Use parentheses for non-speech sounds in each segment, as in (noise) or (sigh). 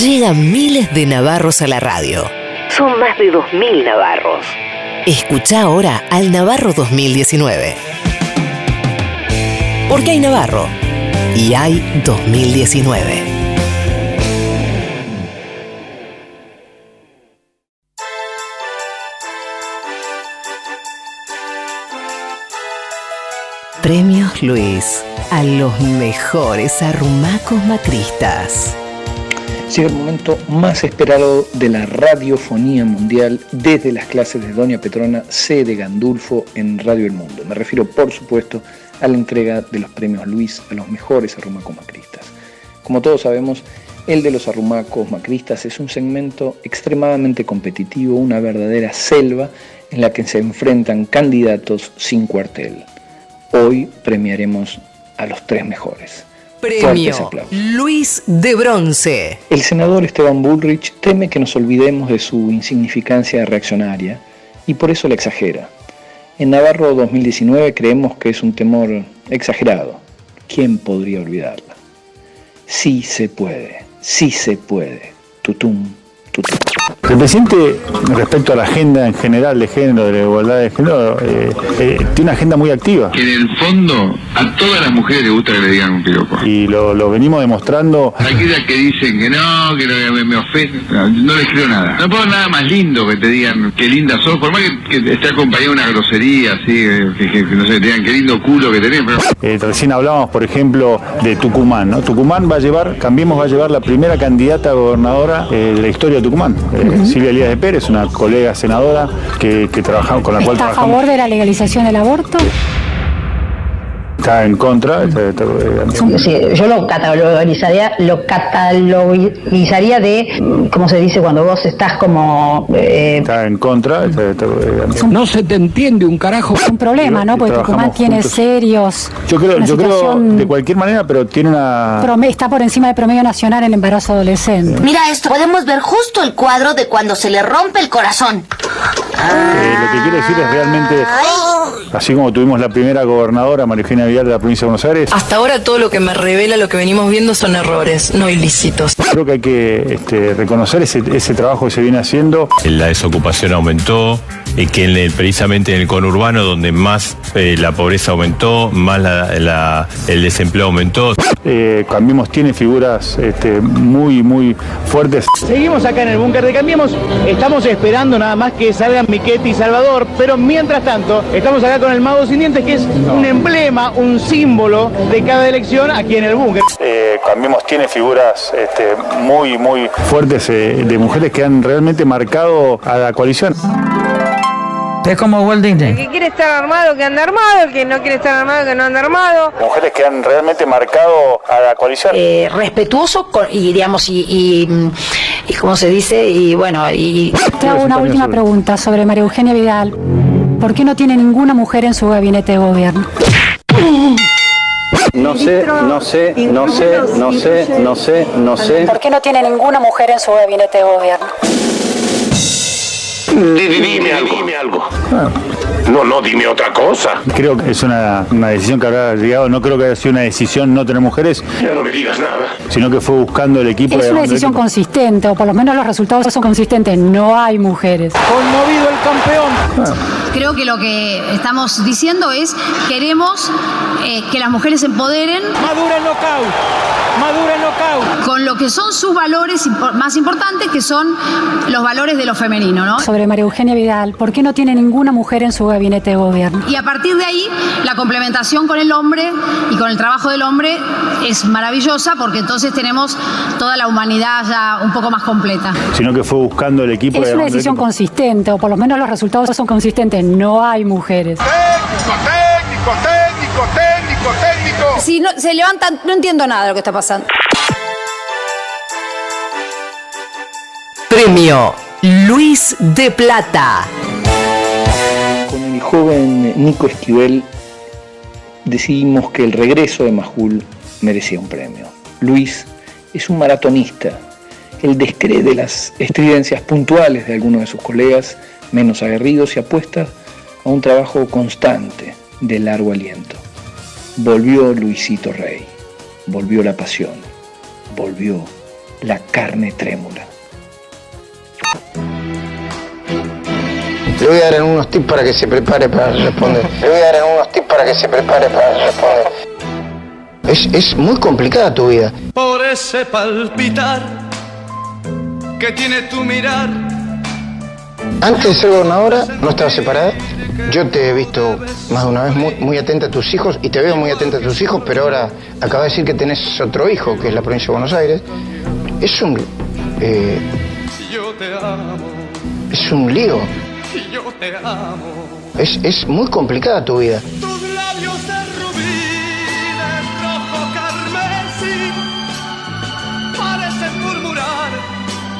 Llegan miles de navarros a la radio. Son más de 2.000 navarros. Escucha ahora al Navarro 2019. Porque hay Navarro y hay 2019. Premios Luis a los mejores arrumacos macristas. Llega el momento más esperado de la radiofonía mundial desde las clases de Doña Petrona C. de Gandulfo en Radio El Mundo. Me refiero, por supuesto, a la entrega de los premios Luis a los mejores arrumacos macristas. Como todos sabemos, el de los arrumacos macristas es un segmento extremadamente competitivo, una verdadera selva en la que se enfrentan candidatos sin cuartel. Hoy premiaremos a los tres mejores. Premio Luis de Bronce. El senador Esteban Bullrich teme que nos olvidemos de su insignificancia reaccionaria y por eso la exagera. En Navarro 2019 creemos que es un temor exagerado. ¿Quién podría olvidarla? Sí se puede, sí se puede. Tutum, tutum. El presidente, respecto a la agenda en general de género, de la igualdad de género, eh, eh, tiene una agenda muy activa. Que en el fondo a todas las mujeres les gusta que le digan un piropo. Y lo, lo venimos demostrando. Aquellas que dicen que no, que no, me, me ofenden, no, no les creo nada. No puedo nada más lindo que te digan qué linda sos, por más que, que esté acompañada de una grosería, así, eh, que, que, no sé, te digan qué lindo culo que tenés. Pero... Eh, recién hablábamos, por ejemplo, de Tucumán, ¿no? Tucumán va a llevar, Cambiemos va a llevar la primera candidata a gobernadora de la historia de Tucumán, uh -huh. Silvia Elías de Pérez, una colega senadora que, que trabajamos con la cual ¿Está a favor de la legalización del aborto? Está en contra. está- está- Sí, yo lo catalogizaría, lo catalogizaría de, ¿cómo se dice cuando vos estás como... eh, está en contra. está- está- No se te entiende un carajo. Es un problema, ¿no? Porque Tucumán tiene juntos. serios. Yo creo, yo creo de cualquier manera, pero tiene una. está por encima del promedio nacional en embarazo adolescente. Mira esto, podemos ver justo el cuadro de cuando se le rompe el corazón. Eh, lo que quiere decir es realmente, así como tuvimos la primera gobernadora, María Eugenia de la provincia de Buenos Aires, Hasta ahora todo lo que me revela lo que venimos viendo son errores, no ilícitos. Creo que hay que este, reconocer ese, ese trabajo que se viene haciendo. La desocupación aumentó, eh, que en el- precisamente en el conurbano donde más eh, la pobreza aumentó, más la- la- el desempleo aumentó. Eh, Cambiemos tiene figuras este, muy, muy fuertes. Seguimos acá en el búnker de Cambiemos, estamos esperando nada más que salgan Miquetti y Salvador, pero mientras tanto estamos acá con el Mago Sin Dientes, que es un emblema, un símbolo de cada elección aquí en el búnker. Eh, Cambiemos tiene figuras este, muy, muy fuertes eh, de mujeres que han realmente marcado a la coalición. Es como Walt Disney. El que quiere estar armado, que anda armado. El que no quiere estar armado, que no anda armado. Mujeres que han realmente marcado a la coalición. eh, respetuoso con- y digamos y, y, y cómo se dice y bueno y Te hago una última pregunta sobre María Eugenia Vidal. ¿Por qué no tiene ninguna mujer en su gabinete de gobierno? No sé, no sé, no sé, no sé, no sé, no sé. ¿Por qué no tiene ninguna mujer en su gabinete de gobierno? Dime algo. No, no, dime otra cosa. Creo que es una, una decisión que habrá llegado, no creo que haya sido una decisión no tener mujeres, Ya no me digas nada. sino que fue buscando el equipo. Es una decisión consistente, o por lo menos los resultados son consistentes. No hay mujeres. Conmovido el campeón. Creo que lo que estamos diciendo es queremos eh, que las mujeres se empoderen Madura el knockout. Madura el knockout. con lo que son sus valores impo- más importantes, que son los valores de lo femenino, ¿no? Sobre María Eugenia Vidal, ¿por qué no tiene ninguna mujer en su gabinete de gobierno? Y a partir de ahí, la complementación con el hombre y con el trabajo del hombre es maravillosa porque entonces tenemos toda la humanidad ya un poco más completa. Sino que fue buscando el equipo. Es una decisión consistente, o por lo menos los resultados son consistentes. No hay mujeres. Técnico, técnico, técnico, técnico. Si no, se levantan, no entiendo nada de lo que está pasando. Premio Luis de Plata. Joven Nico Esquivel decidimos que el regreso de Majul merecía un premio. Luis es un maratonista. Él descree de las estridencias puntuales de algunos de sus colegas menos aguerridos y apuesta a un trabajo constante de largo aliento. Volvió Luisito Rey, volvió la pasión, volvió la carne trémula. Le voy a dar unos tips para que se prepare para responder. (laughs) Le voy a dar unos tips para que se prepare para responder. Es, es muy complicada tu vida. Por ese palpitar que tiene tu mirar. Antes de ser gobernadora no estaba separada. Yo te he visto más de una vez muy, muy atenta a tus hijos y te veo muy atenta a tus hijos, pero ahora acaba de decir que tenés otro hijo, que es la provincia de Buenos Aires. Es un... eh, Yo te amo, es un lío. Yo te amo. Es, es muy complicada tu vida. Tus labios de rubí, de rojo carmesí, parecen murmurar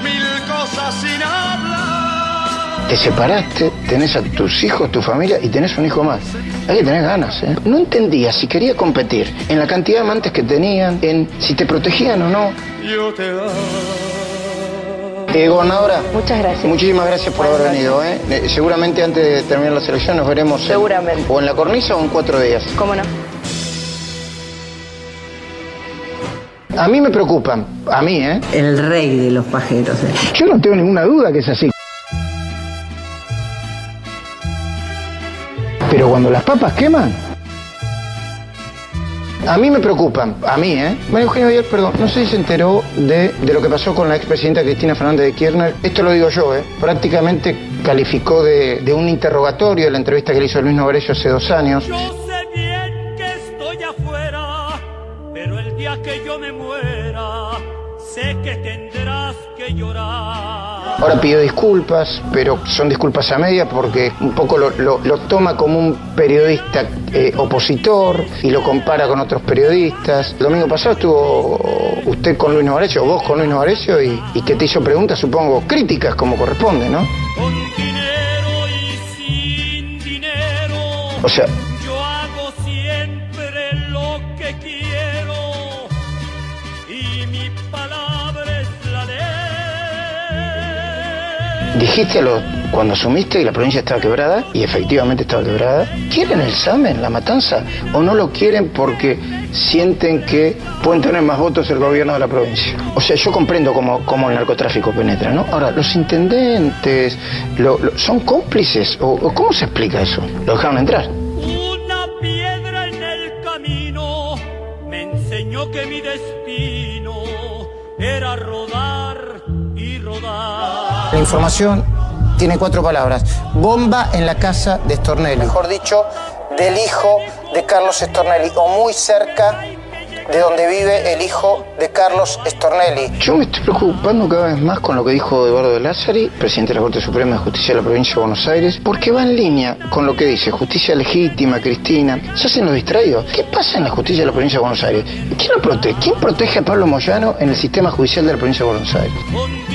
mil cosas sin hablar. Te separaste, tenés a tus hijos, tu familia y tenés un hijo más. Hay que tener ganas, ¿eh? No entendía si quería competir en la cantidad de amantes que tenían, en si te protegían o no. Yo te amo. Eh, gobernadora. Muchas gracias. Muchísimas gracias por haber venido, ¿eh? Eh, Seguramente antes de terminar la selección nos veremos. en- Seguramente. o en la cornisa o en cuatro días. ¿Cómo no? A mí me preocupan, a mí, ¿eh? El rey de los pajeros. eh. Yo no tengo ninguna duda que es así. Pero cuando las papas queman, a mí me preocupan, a mí, ¿eh? María Eugenia Villar, perdón, no sé si se enteró de, de lo que pasó con la expresidenta Cristina Fernández de Kirchner. Esto lo digo yo, ¿eh? Prácticamente calificó de, de un interrogatorio la entrevista que le hizo Luis Novarecio hace dos años. Yo sé bien que estoy afuera, pero el día que yo me muera, sé que tendrás que llorar. Ahora pidió disculpas, pero son disculpas a media porque un poco lo, lo- lo toma como un periodista eh, opositor y lo compara con otros periodistas. El domingo pasado estuvo usted con Luis Novarecio, vos con Luis Novarecio, y, y que te hizo preguntas, supongo, críticas como corresponde, ¿no? O sea, dijiste a cuando asumiste que la provincia estaba quebrada, y efectivamente estaba quebrada, ¿quieren el SAMEN, la matanza? ¿O no lo quieren porque sienten que pueden tener más votos el gobierno de la provincia? O sea, yo comprendo cómo, cómo el narcotráfico penetra, ¿no? Ahora, los intendentes, lo- ¿son cómplices? ¿O, o cómo se explica eso? ¿Lo dejaron entrar? Una piedra en el camino me enseñó que mi destino era y rodar. La información tiene cuatro palabras. Bomba en la casa de Stornelli. Mejor dicho, del hijo de Carlos Stornelli, o muy cerca de donde vive el hijo de Carlos Stornelli. Yo me estoy preocupando cada vez más con lo que dijo Eduardo de Lázari, presidente de la Corte Suprema de Justicia de la Provincia de Buenos Aires, porque va en línea con lo que dice justicia legítima, Cristina. Se hacen los distraídos. ¿Qué pasa en la justicia de la Provincia de Buenos Aires? ¿Quién lo protege? ¿Quién protege a Pablo Moyano en el sistema judicial de la Provincia de Buenos Aires?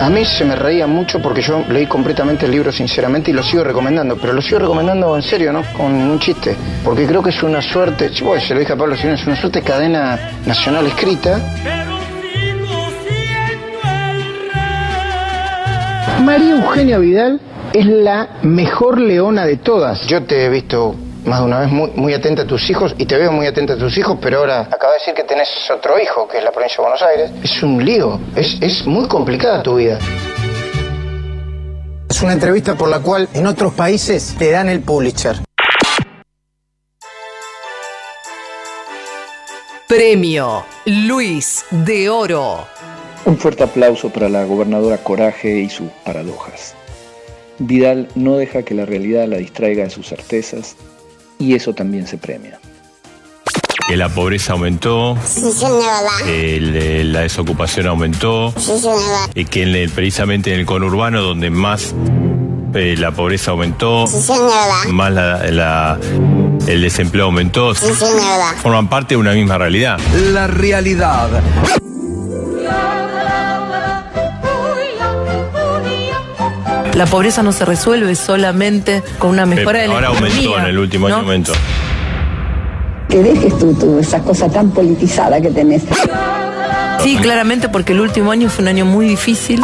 A mí se me reía mucho porque yo leí completamente el libro sinceramente y lo sigo recomendando, pero lo sigo recomendando en serio, ¿no? Con un chiste, porque creo que es una suerte, bueno, se lo dije a Pablo Sino, es una suerte de cadena nacional escrita. María Eugenia Vidal es la mejor leona de todas. Yo te he visto más de una vez muy, muy atenta a tus hijos y te veo muy atenta a tus hijos, pero ahora acaba de decir que tenés otro hijo, que es la provincia de Buenos Aires. Es un lío, es, es muy complicada tu vida. Es una entrevista por la cual en otros países te dan el Pulitzer. Premio Luis de Oro. Un fuerte aplauso para la gobernadora Coraje y sus paradojas. Vidal no deja que la realidad la distraiga de sus certezas y eso también se premia. Que la pobreza aumentó, el, eh, la desocupación aumentó, y que en el- precisamente en el conurbano donde más eh, la pobreza aumentó, más la- la- el desempleo aumentó, forman parte de una misma realidad. La realidad. La pobreza no se resuelve solamente con una mejora de la Ahora aumentó economía, en el último año ¿no? aumentó. Que dejes tú, tú esa cosa tan politizada que tenés. Sí, claramente porque el último año fue un año muy difícil.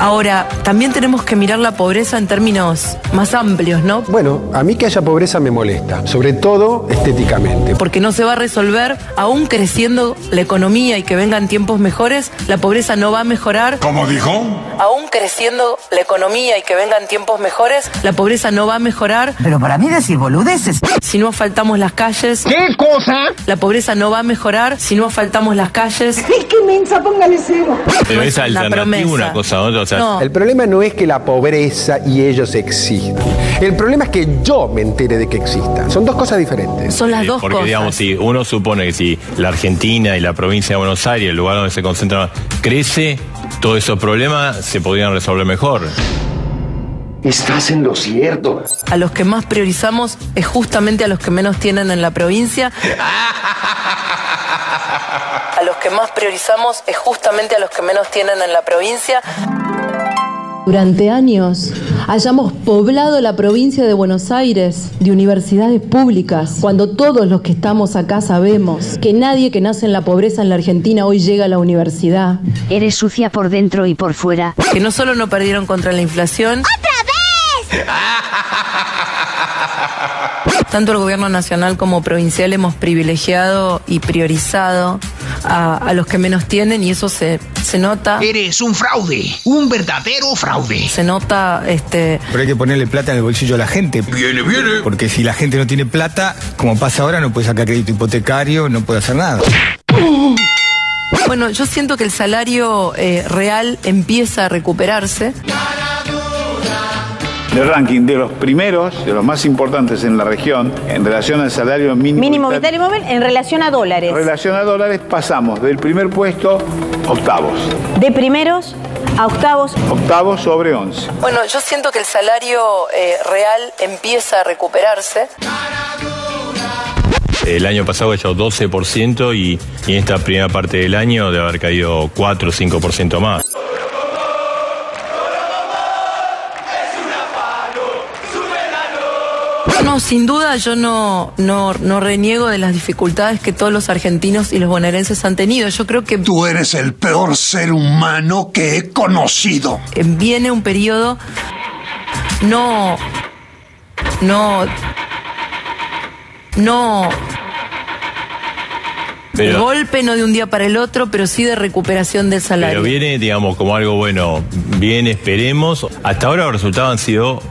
Ahora, también tenemos que mirar la pobreza en términos más amplios, ¿no? Bueno, a mí que haya pobreza me molesta, sobre todo estéticamente. Porque no se va a resolver, aún creciendo la economía y que vengan tiempos mejores, la pobreza no va a mejorar. ¿Cómo dijo? Aún creciendo la economía y que vengan tiempos mejores, la pobreza no va a mejorar. Pero para mí decir boludeces. Si no asfaltamos las calles. ¿Qué cosa? La pobreza no va a mejorar si no asfaltamos las calles. Es que mensa, póngale cero. Pero es alternativa una cosa, otra. No. El problema no es que la pobreza y ellos existan. El problema es que yo me entere de que existan. Son dos cosas diferentes. Son las dos porque cosas. digamos, si uno supone que si la Argentina y la provincia de Buenos Aires, el lugar donde se concentra, crece, todos esos problemas se podrían resolver mejor. Estás en lo cierto. A los que más priorizamos es justamente a los que menos tienen en la provincia. (laughs) A los que más priorizamos es justamente a los que menos tienen en la provincia. Durante años hayamos poblado la provincia de Buenos Aires de universidades públicas, cuando todos los que estamos acá sabemos que nadie que nace en la pobreza en la Argentina hoy llega a la universidad. Eres sucia por dentro y por fuera. Que no solo no perdieron contra la inflación. Tanto el gobierno nacional como provincial hemos privilegiado y priorizado a, a los que menos tienen y eso se, se nota. Eres un fraude, un verdadero fraude. Se nota este, Pero hay que ponerle plata en el bolsillo a la gente. Viene, viene. Porque si la gente no tiene plata, como pasa ahora, no puede sacar crédito hipotecario, no puede hacer nada. Bueno, yo siento que el salario eh, real empieza a recuperarse. El ranking de los primeros, de los más importantes en la región, en relación al salario mínimo, Mínimo vital- y móvil en relación a dólares. En relación a dólares pasamos del primer puesto octavos, De primeros a octavos. octavos sobre 11. Bueno, yo siento que el salario eh, real empieza a recuperarse. El año pasado ha hecho 12% y, y en esta primera parte del año debe haber caído 4 o 5% más. No, sin duda yo no, no, no reniego de las dificultades que todos los argentinos y los bonaerenses han tenido. Yo creo que Tú eres el peor ser humano que he conocido. viene un periodo no, no, no de golpe, no de un día para el otro, pero sí de recuperación del salario. Pero viene, digamos, como algo bueno. Bien, esperemos. Hasta ahora los resultados han sido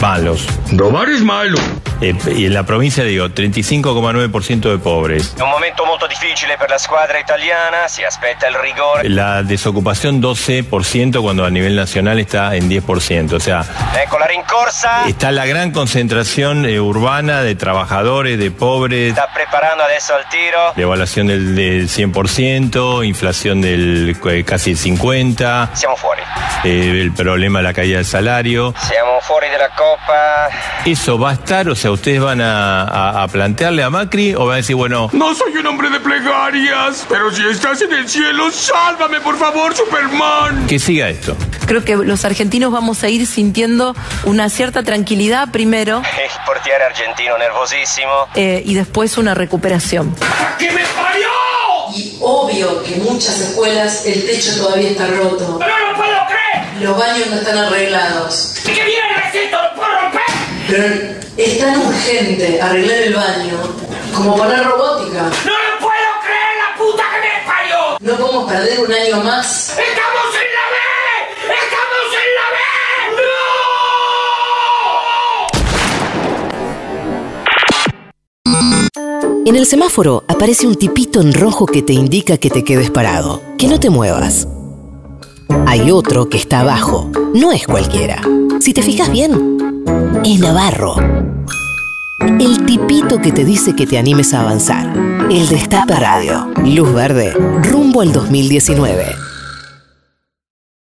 malos. Robar es malo. Eh, y en la provincia, digo, 35,9% de pobres. Un momento molto difficile per la squadra italiana, si aspetta il rigore. La desocupación 12% cuando a nivel nacional está en 10%. O sea, Ecco la rincorsa. está la gran concentración eh, urbana de trabajadores, de pobres, Sta preparando adesso al tiro. devaluación del, del 100%, inflación del eh, casi el 50%, Siamo fuori. el problema de la caída del salario. Siamo fuori della Coppa. ¿Eso va a estar? O sea, ¿ustedes van a, a- a plantearle a Macri o van a decir, bueno, No soy un hombre de plegarias, pero si estás en el cielo, sálvame por favor, Superman. que siga esto? Creo que los argentinos vamos a ir sintiendo una cierta tranquilidad primero Il portiere argentino nervosissimo. eh, y después una recuperación. ¡Que me parió! Y obvio que en muchas escuelas el techo todavía está roto. ¡No lo puedo creer! Los baños no están arreglados. ¡Que viene el recito! ¡Lo puedo romper! Pero es tan urgente arreglar el baño como poner robótica. ¡No lo puedo creer, la puta que me parió! No podemos perder un año más. ¡Estamos en la B! ¡Estamos en la B! En el semáforo aparece un tipito en rojo que te indica que te quedes parado, que no te muevas. Hay otro que está abajo, no es cualquiera. Si te fijas bien, es Navarro. El tipito que te dice que te animes a avanzar. El Destape Radio. Luz verde, rumbo al 2019.